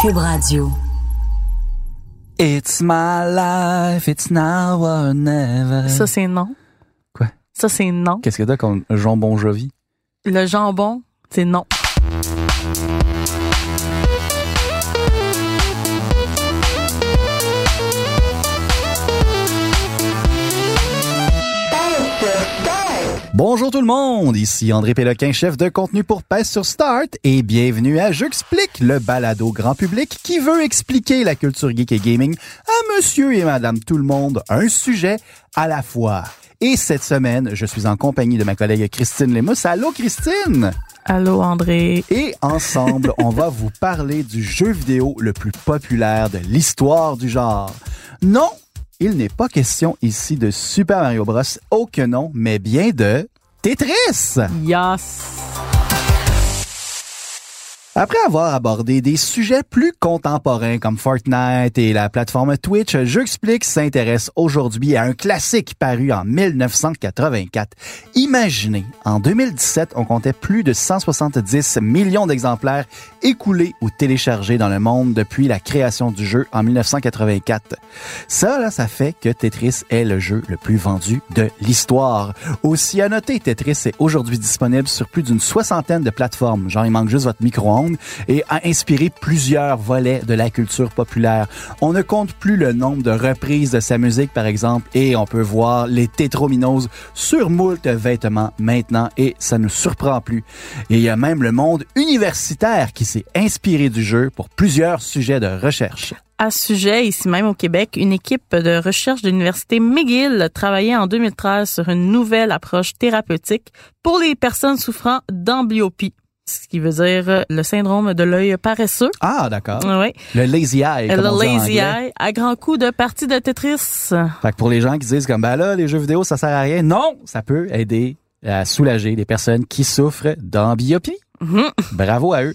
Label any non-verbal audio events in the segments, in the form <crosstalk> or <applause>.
Cube Radio. It's my life, it's now or never. Ça, c'est non. Quoi? Ça, c'est non. Qu'est-ce que t'as contre Jean Bon Jovi? Le jambon, c'est non. Bonjour tout le monde, ici André Péloquin, chef de contenu pour PES sur Start, et bienvenue à J'explique, le balado grand public qui veut expliquer la culture geek et gaming à monsieur et madame tout le monde, un sujet à la fois. Et cette semaine, je suis en compagnie de ma collègue Christine Lemus. Allô Christine! Allô, André. Et ensemble, on va vous parler du jeu vidéo le plus populaire de l'histoire du genre. Non, il n'est pas question ici de Super Mario Bros. Que non, mais bien de Tetris. Yes. Après avoir abordé des sujets plus contemporains comme Fortnite et la plateforme Twitch, J'explique s'intéresse aujourd'hui à un classique paru en 1984. Imaginez, en 2017, on comptait plus de 170 millions d'exemplaires écoulés ou téléchargés dans le monde depuis la création du jeu en 1984. Ça, là, ça fait que Tetris est le jeu le plus vendu de l'histoire. Aussi à noter, Tetris est aujourd'hui disponible sur plus d'une soixantaine de plateformes. Genre, il manque juste votre et a inspiré plusieurs volets de la culture populaire. On ne compte plus le nombre de reprises de sa musique, par exemple, et on peut voir les tétrominos sur moult vêtements maintenant, et ça ne surprend plus. Et il y a même le monde universitaire qui s'est inspiré du jeu pour plusieurs sujets de recherche. À ce sujet, ici même au Québec, une équipe de recherche de l'Université McGill travaillait en 2013 sur une nouvelle approche thérapeutique pour les personnes souffrant d'amblyopie. Ce qui veut dire euh, le syndrome de l'œil paresseux. Ah, d'accord. Oui. Le lazy eye. Le comme dit en lazy eye, à grand coup de partie de Tetris. Fait que pour les gens qui disent comme ben là les jeux vidéo ça sert à rien, non, ça peut aider à soulager des personnes qui souffrent d'ambliopie. Mhm. Bravo à eux.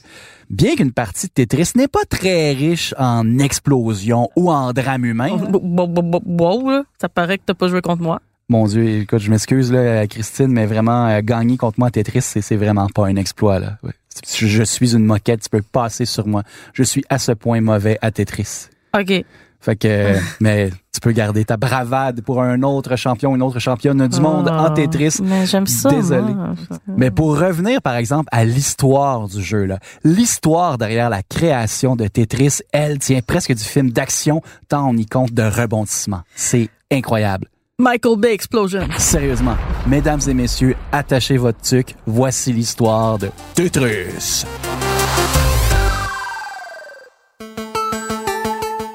Bien qu'une partie de Tetris n'est pas très riche en explosions ou en drame humain. Bo- Wow, ça paraît que t'as pas joué contre moi. Mon Dieu, écoute, je m'excuse là, Christine, mais vraiment euh, gagner contre moi à Tetris, c'est c'est vraiment pas un exploit là. Ouais. Je, suis une moquette, tu peux passer sur moi. Je suis à ce point mauvais à Tetris. OK. Fait que, euh, <laughs> mais tu peux garder ta bravade pour un autre champion, une autre championne du monde en Ah, Tetris. Mais j'aime ça. Désolé. moi. Mais pour revenir, par exemple, à l'histoire du jeu, là, l'histoire derrière la création de Tetris, elle tient presque du film d'action, tant on y compte de rebondissements. C'est incroyable. Michael Bay Explosion. Sérieusement, mesdames et messieurs, attachez votre tuque. Voici l'histoire de Tetris.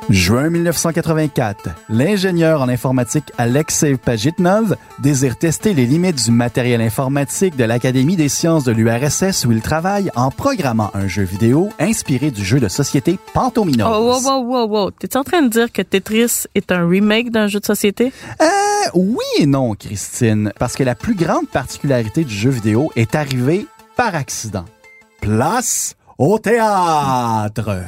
Juin 1984, l'ingénieur en informatique Alexei Pajitnov désire tester les limites du matériel informatique de l'Académie des sciences de l'URSS où il travaille en programmant un jeu vidéo inspiré du jeu de société Pantominos. Oh, wow, wow, wow, wow. T'es en train de dire que Tetris est un remake d'un jeu de société? Euh, oui et non, Christine, parce que la plus grande particularité du jeu vidéo est arrivée par accident. Place au théâtre.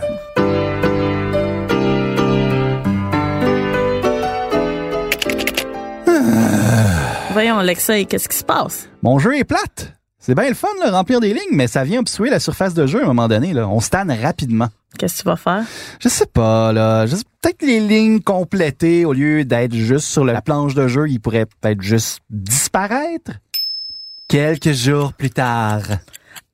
Voyons, Alexei, qu'est-ce qui se passe? Mon jeu est plate. C'est bien le fun, de remplir des lignes, mais ça vient obstruer la surface de jeu à un moment donné. Là. On stanne rapidement. Qu'est-ce que tu vas faire? Je sais pas, là. Je sais- Peut-être les lignes complétées, au lieu d'être juste sur la planche de jeu, ils pourraient peut-être juste disparaître. Quelques jours plus tard.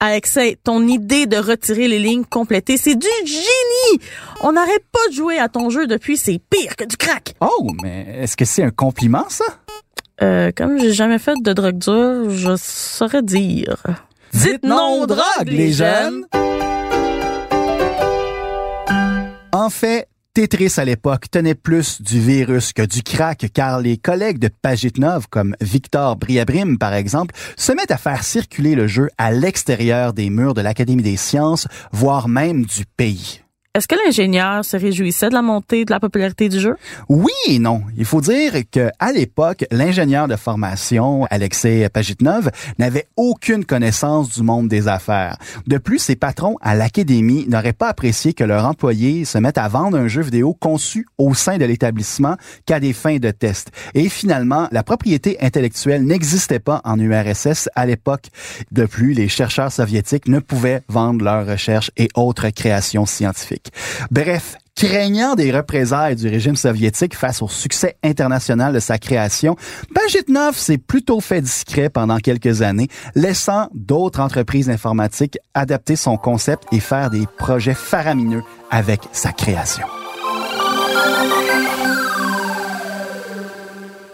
Alexei, ton idée de retirer les lignes complétées, c'est du génie! On n'arrête pas de jouer à ton jeu depuis, c'est pire que du crack! Oh, mais est-ce que c'est un compliment, ça? Euh, comme j'ai jamais fait de drogue dure, je saurais dire. Dites non aux drogues, les jeunes! En fait, Tetris à l'époque tenait plus du virus que du crack car les collègues de Pagitnov comme Victor Briabrim par exemple se mettent à faire circuler le jeu à l'extérieur des murs de l'Académie des sciences, voire même du pays. Est-ce que l'ingénieur se réjouissait de la montée de la popularité du jeu? Oui et non. Il faut dire que à l'époque, l'ingénieur de formation, Alexei Pagitnov, n'avait aucune connaissance du monde des affaires. De plus, ses patrons à l'académie n'auraient pas apprécié que leur employé se mette à vendre un jeu vidéo conçu au sein de l'établissement qu'à des fins de test. Et finalement, la propriété intellectuelle n'existait pas en URSS à l'époque. De plus, les chercheurs soviétiques ne pouvaient vendre leurs recherches et autres créations scientifiques. Bref, craignant des représailles du régime soviétique face au succès international de sa création, Pagitnov s'est plutôt fait discret pendant quelques années, laissant d'autres entreprises informatiques adapter son concept et faire des projets faramineux avec sa création.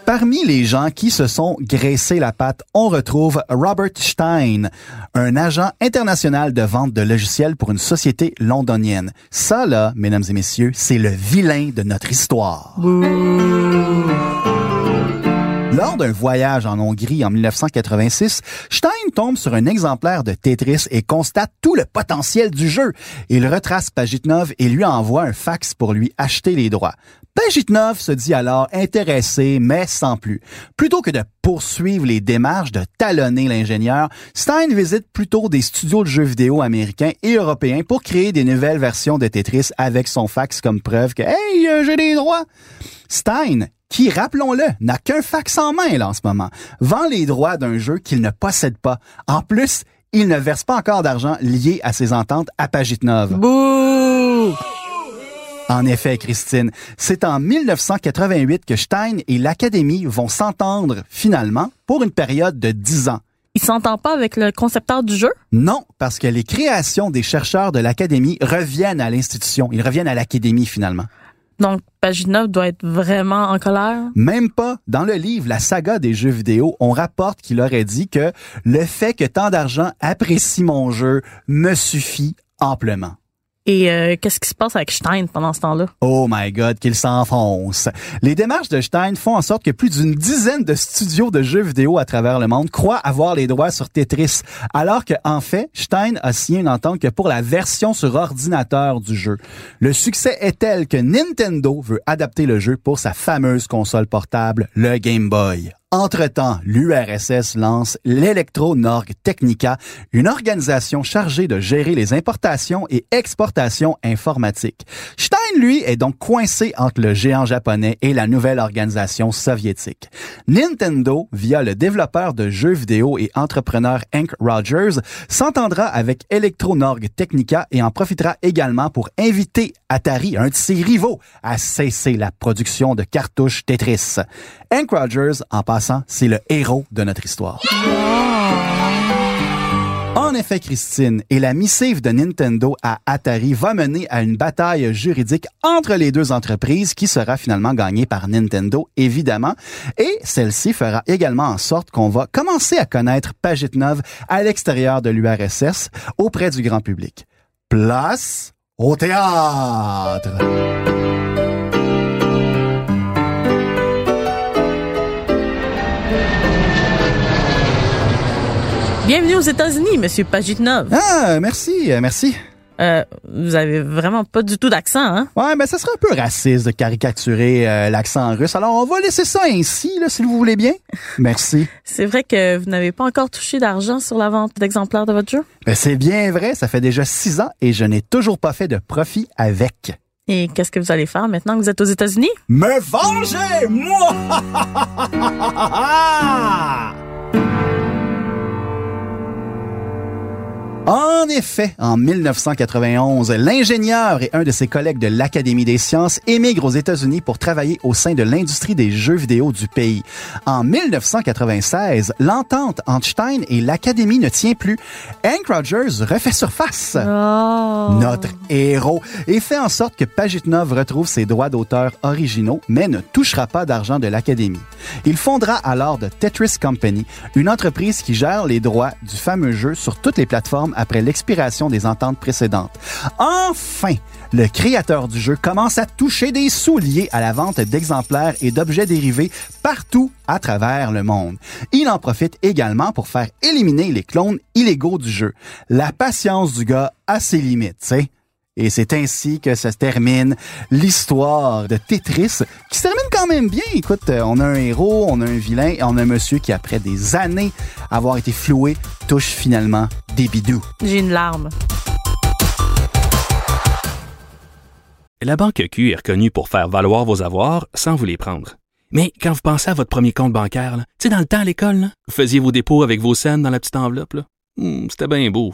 Parmi les gens qui se sont graissés la patte, on retrouve Robert Stein, un agent international de vente de logiciels pour une société londonienne. Ça, là, mesdames et messieurs, c'est le vilain de notre histoire. Lors d'un voyage en Hongrie en 1986, Stein tombe sur un exemplaire de Tetris et constate tout le potentiel du jeu. Il retrace Pagitnov et lui envoie un fax pour lui acheter les droits. Pagitnov se dit alors intéressé, mais sans plus. Plutôt que de poursuivre les démarches de talonner l'ingénieur, Stein visite plutôt des studios de jeux vidéo américains et européens pour créer des nouvelles versions de Tetris avec son fax comme preuve que, hey, euh, j'ai des droits. Stein qui, rappelons-le, n'a qu'un fax en main là, en ce moment, vend les droits d'un jeu qu'il ne possède pas. En plus, il ne verse pas encore d'argent lié à ses ententes à Pagitnov. Bouh! En effet, Christine, c'est en 1988 que Stein et l'Académie vont s'entendre finalement pour une période de 10 ans. Il s'entend pas avec le concepteur du jeu? Non, parce que les créations des chercheurs de l'Académie reviennent à l'institution. Ils reviennent à l'Académie finalement. Donc, Paginov doit être vraiment en colère? Même pas. Dans le livre La saga des jeux vidéo, on rapporte qu'il aurait dit que le fait que tant d'argent apprécie mon jeu me suffit amplement. Et euh, qu'est-ce qui se passe avec Stein pendant ce temps-là? Oh my God, qu'il s'enfonce. Les démarches de Stein font en sorte que plus d'une dizaine de studios de jeux vidéo à travers le monde croient avoir les droits sur Tetris, alors que en fait, Stein a signé une entente que pour la version sur ordinateur du jeu. Le succès est tel que Nintendo veut adapter le jeu pour sa fameuse console portable, le Game Boy. Entre-temps, l'URSS lance l'Electro-Norg Technica, une organisation chargée de gérer les importations et exportations informatiques. Lui, est donc coincé entre le géant japonais et la nouvelle organisation soviétique. Nintendo, via le développeur de jeux vidéo et entrepreneur Hank Rogers, s'entendra avec Electro-Norg Technica et en profitera également pour inviter Atari, un de ses rivaux, à cesser la production de cartouches Tetris. Hank Rogers, en passant, c'est le héros de notre histoire. Effet, Christine, et la missive de Nintendo à Atari va mener à une bataille juridique entre les deux entreprises qui sera finalement gagnée par Nintendo, évidemment. Et celle-ci fera également en sorte qu'on va commencer à connaître Pagitnov à l'extérieur de l'URSS auprès du grand public. Place au théâtre! Bienvenue aux États-Unis, Monsieur Pagitnov. Ah, merci, merci. Euh, vous avez vraiment pas du tout d'accent, hein? Ouais, mais ça serait un peu raciste de caricaturer euh, l'accent russe. Alors, on va laisser ça ainsi, là, si vous voulez bien. Merci. C'est vrai que vous n'avez pas encore touché d'argent sur la vente d'exemplaires de votre jeu? Ben, c'est bien vrai, ça fait déjà six ans et je n'ai toujours pas fait de profit avec. Et qu'est-ce que vous allez faire maintenant que vous êtes aux États-Unis? Me venger, moi! <laughs> En effet, en 1991, l'ingénieur et un de ses collègues de l'Académie des sciences émigrent aux États-Unis pour travailler au sein de l'industrie des jeux vidéo du pays. En 1996, l'entente entre Stein et l'Académie ne tient plus. Hank Rogers refait surface. Oh. Notre héros et fait en sorte que Pagitnov retrouve ses droits d'auteur originaux, mais ne touchera pas d'argent de l'Académie. Il fondera alors The Tetris Company, une entreprise qui gère les droits du fameux jeu sur toutes les plateformes après l'expiration des ententes précédentes. Enfin, le créateur du jeu commence à toucher des sous liés à la vente d'exemplaires et d'objets dérivés partout à travers le monde. Il en profite également pour faire éliminer les clones illégaux du jeu. La patience du gars a ses limites, tu. Et c'est ainsi que se termine l'histoire de Tetris, qui se termine quand même bien. Écoute, euh, on a un héros, on a un vilain, et on a un monsieur qui, après des années avoir été floué, touche finalement des bidous. J'ai une larme. La Banque Q est reconnue pour faire valoir vos avoirs sans vous les prendre. Mais quand vous pensez à votre premier compte bancaire, tu sais, dans le temps à l'école, là, vous faisiez vos dépôts avec vos scènes dans la petite enveloppe, là. Hmm, c'était bien beau.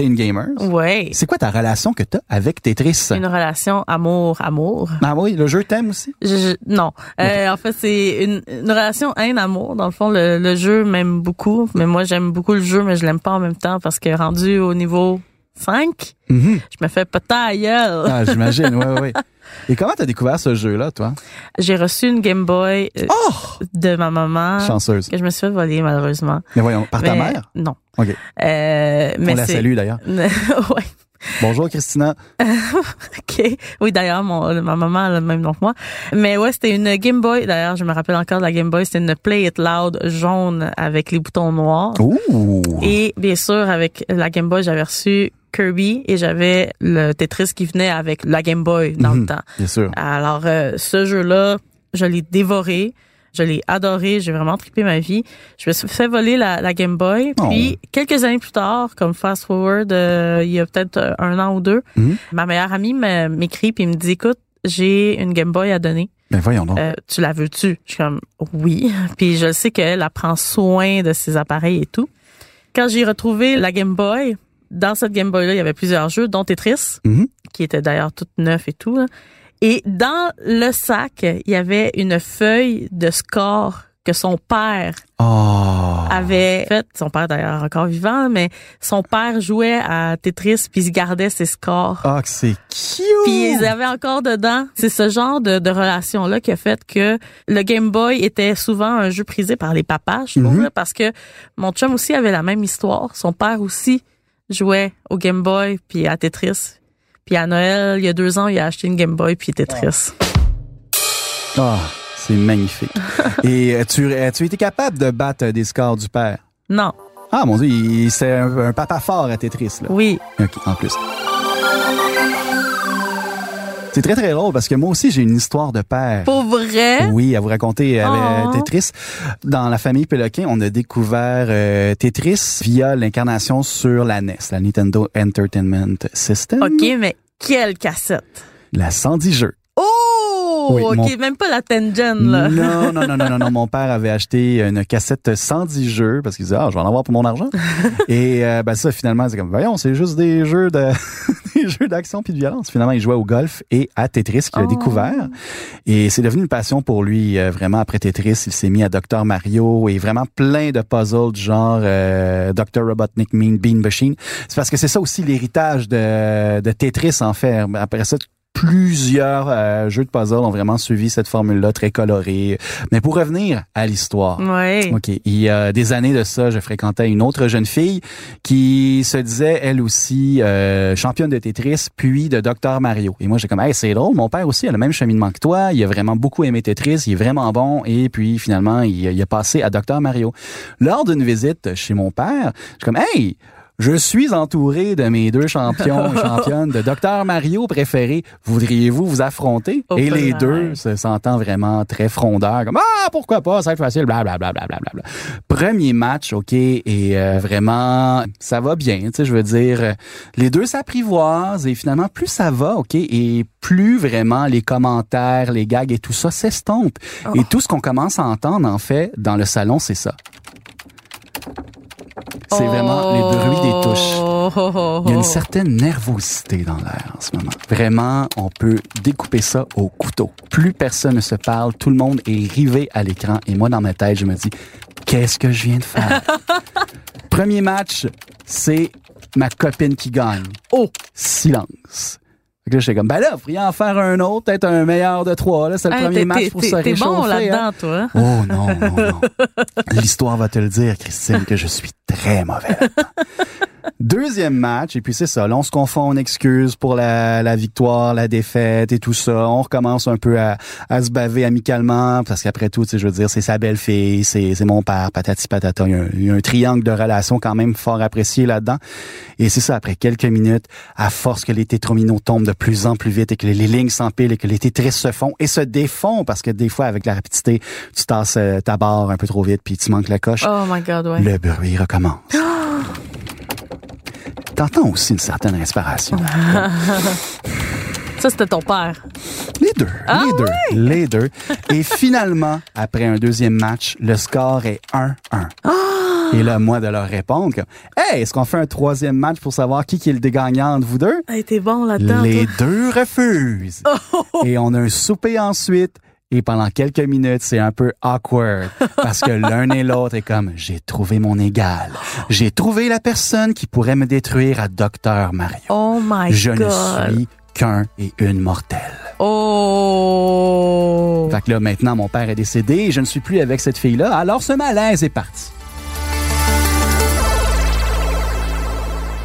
t'es une gamer. Ouais. C'est quoi ta relation que t'as avec Tetris? Une relation amour-amour. Ah oui, le jeu t'aime aussi? Je- je- non. Euh, en fait, c'est une, une relation haine-amour. Dans le fond, le, le jeu m'aime beaucoup, mais moi, j'aime beaucoup le jeu, mais je l'aime pas en même temps parce que rendu au niveau 5, Mhm. je me fais gueule. Ah, j'imagine, oui, oui. <laughs> Et comment t'as découvert ce jeu-là, toi? J'ai reçu une Game Boy euh, Oh! de ma maman Chanceuse. que je me suis fait voler, malheureusement. Mais voyons, par ta mère? Non. OK. Euh, mais On la salue, d'ailleurs. <laughs> ouais. Bonjour, Christina. <laughs> OK. Oui, d'ailleurs, mon, ma maman a le même nom que moi. Mais ouais, c'était une Game Boy. D'ailleurs, je me rappelle encore de la Game Boy. C'était une Play It Loud jaune avec les boutons noirs. Ouh! Et bien sûr, avec la Game Boy, j'avais reçu Kirby et j'avais le Tetris qui venait avec la Game Boy dans Mhm. le temps. Bien sûr. Alors, euh, ce jeu-là, je l'ai dévoré. Je l'ai adoré, j'ai vraiment trippé ma vie. Je me suis fait voler la, la Game Boy. Oh. Puis, quelques années plus tard, comme fast forward, euh, il y a peut-être un an ou deux, Mhm. ma meilleure amie m'écrit puis me dit, écoute, j'ai une Game Boy à donner. Ben voyons donc. Euh, tu la veux-tu? Je suis comme, oui. <laughs> Puis je sais qu'elle elle prend soin de ses appareils et tout. Quand j'ai retrouvé la Game Boy, dans cette Game Boy-là, il y avait plusieurs jeux, dont Tetris, Mhm. qui était d'ailleurs tout neuf et tout. là. Et dans le sac, il y avait une feuille de score que son père Oh! avait fait. Son père d'ailleurs encore vivant, mais son père jouait à Tetris puis il gardait ses scores. Ah, que c'est cute! Puis ils avaient encore dedans. C'est ce genre de, de relation-là qui a fait que le Game Boy était souvent un jeu prisé par les papas, je trouve, Mhm. là, parce que mon chum aussi avait la même histoire. Son père aussi jouait au Game Boy puis à Tetris. Puis à Noël, il y a deux ans, il a acheté une Game Boy puis Tetris. Ah, c'est magnifique. <laughs> Et as-tu as-tu été capable de battre des scores du père? Non, Ah, mon Dieu, il- c'est un, un papa fort à Tetris, là. oui. OK, en plus. C'est très, très drôle parce que moi aussi, j'ai une histoire de père. Pour vrai? Oui, à vous raconter Oh. Tetris. Dans la famille Péloquin, on a découvert euh, Tetris via l'incarnation sur la NES, la Nintendo Entertainment System. OK, mais quelle cassette? La 110 jeux. Oh! Oui, OK, mon- même pas la Tengen, là. Non, non, non, non, non, non. <laughs> Mon père avait acheté une cassette 110 jeux parce qu'il disait, ah, je vais en avoir pour mon argent. <laughs> Et euh, ben ça, finalement, c'est comme, voyons, c'est juste des jeux de des jeux d'action puis de violence. Finalement, il jouait au golf et à Tetris qu'il a Oh. découvert. Et c'est devenu une passion pour lui. euh, vraiment, après Tetris, il s'est mis à Dr. Mario et vraiment plein de puzzles du genre euh, Dr. Robotnik Mean Bean Machine. C'est parce que c'est ça aussi l'héritage de, de Tetris, en fait. Après ça, plusieurs euh, jeux de puzzle ont vraiment suivi cette formule-là très colorée. Mais pour revenir à l'histoire. OK. Il y a des années de ça, je fréquentais une autre jeune fille qui se disait, elle aussi, euh, championne de Tetris, puis de Dr. Mario. Et moi, j'ai comme, hey, c'est drôle, mon père aussi a le même cheminement que toi. Il a vraiment beaucoup aimé Tetris, il est vraiment bon. Et puis, finalement, il, il a passé à Dr. Mario. Lors d'une visite chez mon père, je suis comme, hey, je suis entouré de mes deux champions et <laughs> championnes de Dr. Mario préférés. Voudriez-vous vous affronter? Oh, et les deux se sentant vraiment très frondeurs, comme Ah, pourquoi pas, ça va être facile, blablabla. Bla, bla, bla, bla. Premier match, OK, et euh, vraiment, ça va bien, tu sais, je veux dire, les deux s'apprivoisent et finalement, plus ça va, OK, et plus vraiment les commentaires, les gags et tout ça s'estompe. Et tout ce qu'on commence à entendre, en fait, dans le salon, c'est ça. C'est vraiment les bruits des touches. Oh, oh, oh, Il y a oh. une certaine nervosité dans l'air en ce moment. Vraiment, on peut découper ça au couteau. Plus personne ne se parle, tout le monde est rivé à l'écran et moi dans ma tête, je me dis qu'est-ce que je viens de faire? <laughs> Premier match, c'est ma copine qui gagne. Oh! Silence. Fait que là, j'étais comme, ben là, vous pourriez en faire un autre, peut-être un meilleur de trois. Là, c'est le Hey, premier t'es- match t'es- pour t'es- se T'es réchauffer. bon hein. là-dedans, toi. Oh non, non, non. <laughs> L'histoire va te le dire, Christine, que je suis très mauvais. Deuxième match, et puis c'est ça. Là, on se confond en excuses pour la, la victoire, la défaite et tout ça. On recommence un peu à, à se baver amicalement, parce qu'après tout, tu sais, je veux dire, c'est sa belle-fille, c'est c'est mon père, patati patata. Il y, a un, il y a un triangle de relations quand même fort apprécié là-dedans. Et c'est ça, après quelques minutes, à force que les tétrominos tombent de plus en plus vite et que les, les lignes s'empilent et que les Tetris se font et se défont, parce que des fois, avec la rapidité, tu tasses euh, ta barre un peu trop vite puis tu manques la coche. Oh my God, ouais. Le bruit recommence. T'entends aussi une certaine respiration. Ça, c'était ton père. Les deux, Ah les deux, les deux. Et finalement, après un deuxième match, le score est 1-1. Ah! Et là, moi, de leur répondre Hey, est-ce qu'on fait un troisième match pour savoir qui, qui est le dégagnant entre vous deux? Hey, t'es bon là-dedans. Les deux refusent. Et on a un souper ensuite. Et pendant quelques minutes, c'est un peu awkward <laughs> parce que l'un et l'autre est comme j'ai trouvé mon égal. J'ai trouvé la personne qui pourrait me détruire à Docteur Mario. Oh my Je God. ne suis qu'un et une mortelle. Oh! Fait que là, maintenant, mon père est décédé et je ne suis plus avec cette fille-là. Alors, ce malaise est parti.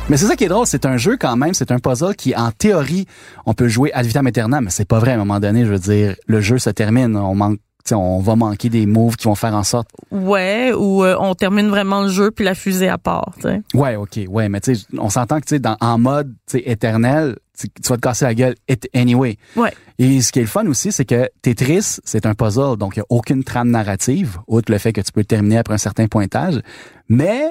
Mais c'est ça qui est drôle, c'est un jeu quand même, c'est un puzzle qui, en théorie, on peut jouer ad vitam aeternam, mais c'est pas vrai à un moment donné. Je veux dire, le jeu se termine, on manque, tu sais, on va manquer des moves qui vont faire en sorte. Ouais, ou euh, on termine vraiment le jeu puis la fusée à part, tu sais. Ouais, ok, ouais, mais tu sais, on s'entend que tu sais, en mode, tu sais, éternel, tu tu vas te casser la gueule it- anyway. Ouais. Et ce qui est le fun aussi, c'est que Tetris, c'est un puzzle, donc il n'y a aucune trame narrative, outre le fait que tu peux le terminer après un certain pointage. Mais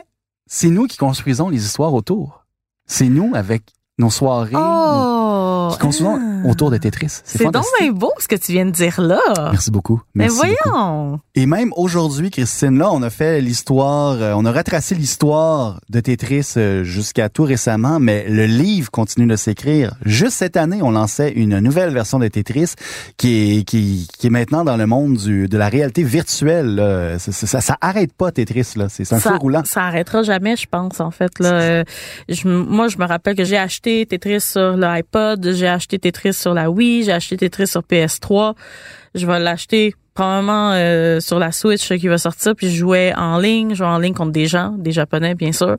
c'est nous qui construisons les histoires autour. C'est nous avec nos soirées Oh! Qui ah. autour de Tetris. C'est donc bien beau ce que tu viens de dire là. Merci beaucoup. Mais Merci beaucoup. voyons! Et même aujourd'hui, Christine, là, on a fait l'histoire, euh, on a retracé l'histoire de Tetris euh, jusqu'à tout récemment, mais le livre continue de s'écrire. Juste cette année, on lançait une nouvelle version de Tetris qui est, qui, qui est maintenant dans le monde du, de la réalité virtuelle. là. Ça, ça, ça arrête pas Tetris, là. C'est un ça, feu roulant. ça arrêtera jamais, je pense, en fait. Là, Euh, je, moi, je me rappelle que j'ai acheté Tetris sur l'iPod, j'ai acheté Tetris sur la Wii, j'ai acheté Tetris sur PS3. Je vais l'acheter probablement euh, sur la Switch qui va sortir, puis je jouais en ligne, je jouais en ligne contre des gens, des Japonais, bien sûr,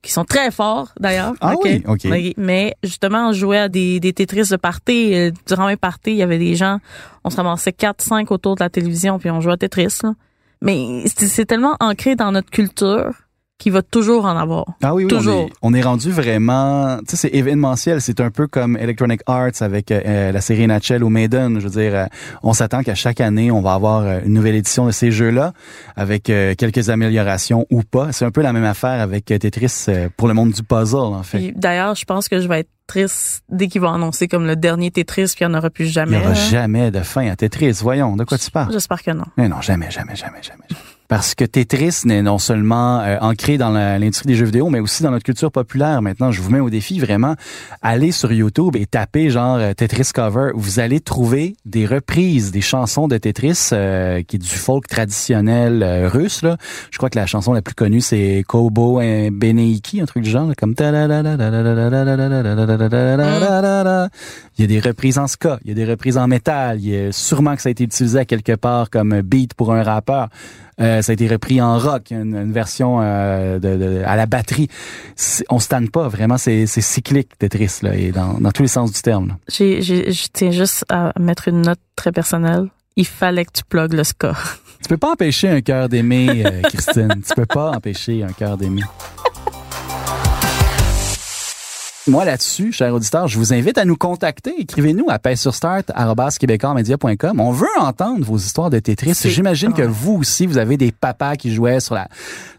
qui sont très forts, d'ailleurs. Ah oui, OK. Oui, Mais justement, on jouait à des, des Tetris de party. Euh, Durant mes parties, il y avait des gens, on se ramassait 4-5 autour de la télévision, puis on jouait à Tetris. Là. Mais c'est tellement ancré dans notre culture qu'il va toujours en avoir. Ah oui, oui, Toujours. On, est, on est rendu vraiment, tu sais, c'est événementiel. C'est un peu comme Electronic Arts avec euh, euh, la série Natchel ou Maiden. Je veux dire, euh, on s'attend qu'à chaque année, on va avoir euh, une nouvelle édition de ces jeux-là avec euh, quelques améliorations ou pas. C'est un peu la même affaire avec euh, Tetris pour le monde du puzzle, en fait. D'ailleurs, je pense que je vais être triste dès qu'ils vont annoncer comme le dernier Tetris, puis il n'y en aura plus Il n'y jamais. aura là. jamais de fin à Tetris. Voyons, de quoi tu parles? J'espère que non. Mais non, jamais, jamais, jamais, jamais. jamais. Parce que Tetris n'est non seulement euh, ancré dans l'industrie des jeux vidéo, mais aussi dans notre culture populaire. Maintenant, je vous mets au défi vraiment, allez sur YouTube et tapez genre euh, Tetris cover. Vous allez trouver des reprises des chansons de Tetris, euh, qui est du folk traditionnel euh, russe. Là. Je crois que la chanson la plus connue, c'est Kobo et Beneiki, un truc du genre, là, comme il y a des reprises en ska, il y a des reprises en métal, il y a sûrement que ça a été utilisé à quelque part comme beat pour un rappeur. Euh, ça a été repris en rock, une, une version euh, de, de- à la batterie. On se tanne pas, vraiment, c'est cyclique Tetris là, et dans, dans tous les sens du terme. J'ai, je tiens juste à mettre une note très personnelle. Il fallait que tu plugues le ska. Tu peux pas empêcher un cœur d'aimer, euh, Christine. tu peux pas empêcher un cœur d'aimer. <laughs> Moi, là-dessus, cher auditeur, je vous invite à nous contacter. Écrivez-nous à paix-sur-start@québécoismedia.com. On veut entendre vos histoires de Tetris. J'imagine que vous aussi, vous avez des papas qui jouaient sur la,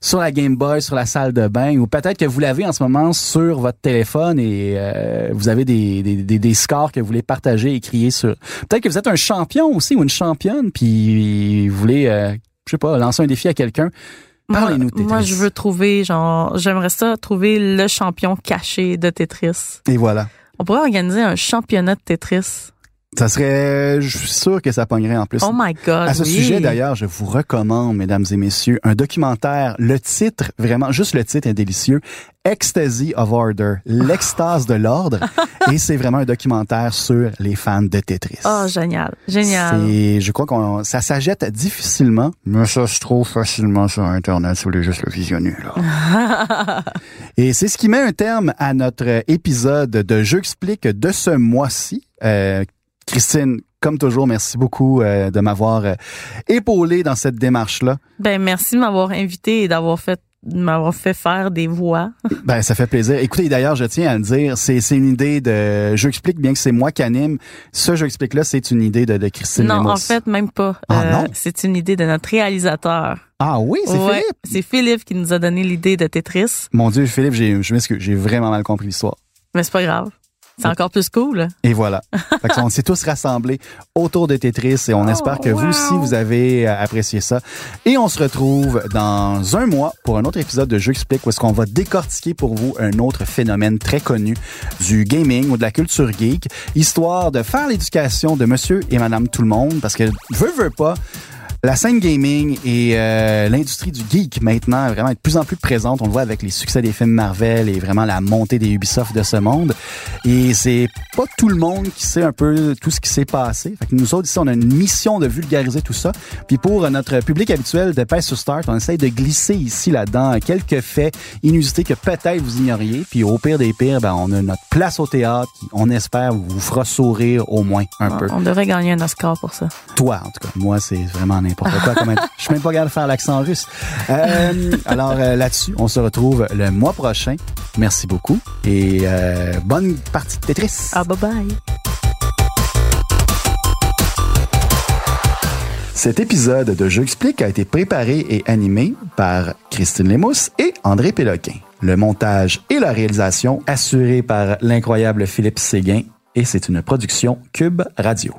sur la Game Boy, sur la salle de bain, ou peut-être que vous l'avez en ce moment sur votre téléphone et euh, vous avez des, des, des, des scores que vous voulez partager et crier sur. Peut-être que vous êtes un champion aussi ou une championne, puis vous voulez, euh, je sais pas, lancer un défi à quelqu'un. Parlez-nous moi, Tetris. moi, je veux trouver, genre, j'aimerais ça trouver le champion caché de Tetris. Et voilà. On pourrait organiser un championnat de Tetris. Ça serait, je suis sûr que ça pognerait en plus. Oh my God. À ce oui. sujet, d'ailleurs, je vous recommande, mesdames et messieurs, un documentaire. Le titre, vraiment, juste le titre est délicieux. Ecstasy of Order, l'extase de l'ordre. <laughs> et c'est vraiment un documentaire sur les fans de Tetris. Oh, génial. Génial. C'est, je crois qu'on, ça s'achète difficilement, mais ça se trouve facilement sur Internet, si vous voulez juste le visionner, là. <laughs> Et c'est ce qui met un terme à notre épisode de Jeux explique de ce mois-ci. Euh, Christine, comme toujours, merci beaucoup euh, de m'avoir euh, épaulé dans cette démarche-là. Ben, merci de m'avoir invité et d'avoir fait de m'avoir fait faire des voix. <laughs> Ben, ça fait plaisir. Écoutez, d'ailleurs, je tiens à le dire, c'est, c'est une idée de... Je explique bien que c'est moi qui anime. Ce Jeu explique-là, c'est une idée de, de Christine non, en fait, même pas. Euh, Ah, non? C'est une idée de notre réalisateur. Ah oui, c'est Ouais, Philippe? C'est Philippe qui nous a donné l'idée de Tetris. Mon Dieu, Philippe, j'ai, je m'excuse, j'ai vraiment mal compris l'histoire. Mais c'est pas grave. C'est encore plus cool. Et voilà. fait que on s'est tous rassemblés autour de Tetris et on Oh, espère que wow. vous aussi, vous avez euh, apprécié ça. Et on se retrouve dans un mois pour un autre épisode de Jeux explique où est-ce qu'on va décortiquer pour vous un autre phénomène très connu du gaming ou de la culture geek, histoire de faire l'éducation de monsieur et madame tout le monde parce que veut, veut pas, la scène gaming et euh, l'industrie du geek maintenant est vraiment de plus en plus présente. On le voit avec les succès des films Marvel et vraiment la montée des Ubisoft de ce monde. Et c'est pas tout le monde qui sait un peu tout ce qui s'est passé. Fait que nous autres ici, on a une mission de vulgariser tout ça. Puis pour notre public habituel de Pace sur Start, on essaye de glisser ici là-dedans quelques faits inusités que peut-être vous ignoriez. Puis au pire des pires, ben on a notre place au théâtre qui, on espère, vous fera sourire au moins un peu. On devrait gagner un Oscar pour ça. Toi, en tout cas. Moi, c'est vraiment n'importe quoi. Comme un- Je suis même pas capable de faire l'accent russe. Euh, alors euh, là-dessus, on se retrouve le mois prochain. Merci beaucoup et euh, bonne partie de Tetris. Ah, bye bye. Cet épisode de Jeux explique a été préparé et animé par Christine Lémousse et André Péloquin. Le montage et la réalisation assurés par l'incroyable Philippe Séguin et c'est une production Cube Radio.